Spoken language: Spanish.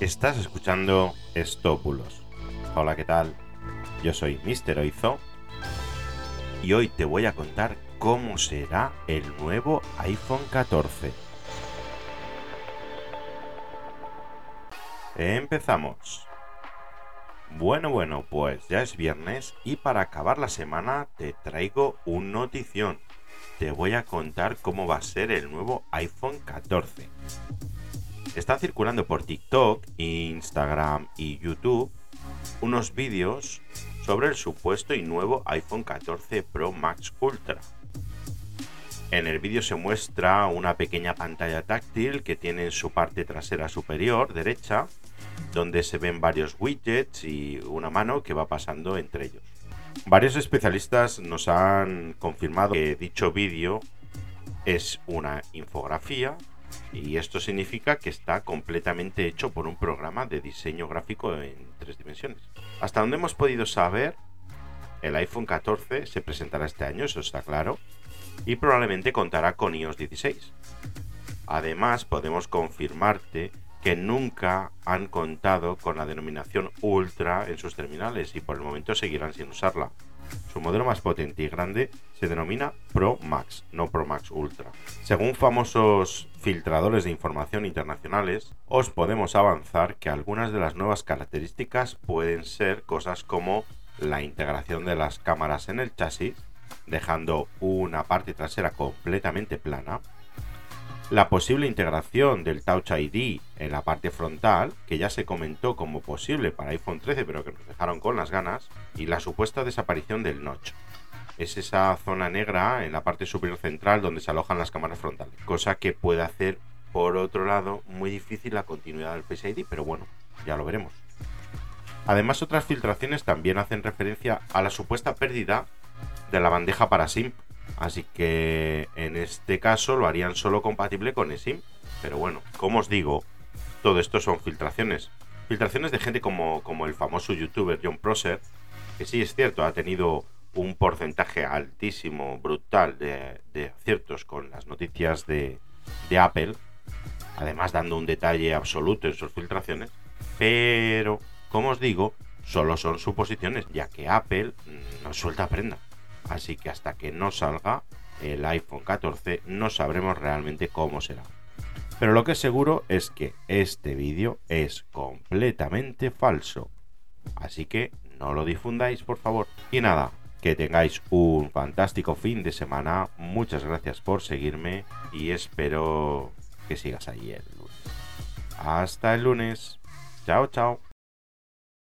Estás escuchando Estópulos. Hola, ¿qué tal? Yo soy Mr. Oizo y hoy te voy a contar cómo será el nuevo iPhone 14. Empezamos. Bueno, bueno, pues ya es viernes y para acabar la semana te traigo un notición. Te voy a contar cómo va a ser el nuevo iPhone 14. Está circulando por TikTok, Instagram y YouTube unos vídeos sobre el supuesto y nuevo iPhone 14 Pro Max Ultra. En el vídeo se muestra una pequeña pantalla táctil que tiene en su parte trasera superior derecha, donde se ven varios widgets y una mano que va pasando entre ellos. Varios especialistas nos han confirmado que dicho vídeo es una infografía y esto significa que está completamente hecho por un programa de diseño gráfico en tres dimensiones. Hasta donde hemos podido saber, el iPhone 14 se presentará este año, eso está claro, y probablemente contará con iOS 16. Además, podemos confirmarte que nunca han contado con la denominación Ultra en sus terminales y por el momento seguirán sin usarla. Su modelo más potente y grande se denomina Pro Max, no Pro Max Ultra. Según famosos filtradores de información internacionales, os podemos avanzar que algunas de las nuevas características pueden ser cosas como la integración de las cámaras en el chasis, dejando una parte trasera completamente plana, la posible integración del Touch ID en la parte frontal, que ya se comentó como posible para iPhone 13 pero que nos dejaron con las ganas, y la supuesta desaparición del notch. Es esa zona negra en la parte superior central donde se alojan las cámaras frontales, cosa que puede hacer por otro lado muy difícil la continuidad del Face ID, pero bueno, ya lo veremos. Además otras filtraciones también hacen referencia a la supuesta pérdida de la bandeja para SIM, Así que en este caso lo harían solo compatible con eSIM. Pero bueno, como os digo, todo esto son filtraciones. Filtraciones de gente como, como el famoso youtuber John Prosser, que sí es cierto, ha tenido un porcentaje altísimo, brutal de, aciertos con las noticias de, de Apple, además dando un detalle absoluto en sus filtraciones. Pero, como os digo, solo son suposiciones, ya que Apple no suelta prenda. Así que hasta que no salga el iPhone 14 no sabremos realmente cómo será. Pero lo que es seguro es que este vídeo es completamente falso. Así que no lo difundáis por favor. Y nada, que tengáis un fantástico fin de semana. Muchas gracias por seguirme y espero que sigas ahí el lunes. Hasta el lunes. Chao, chao.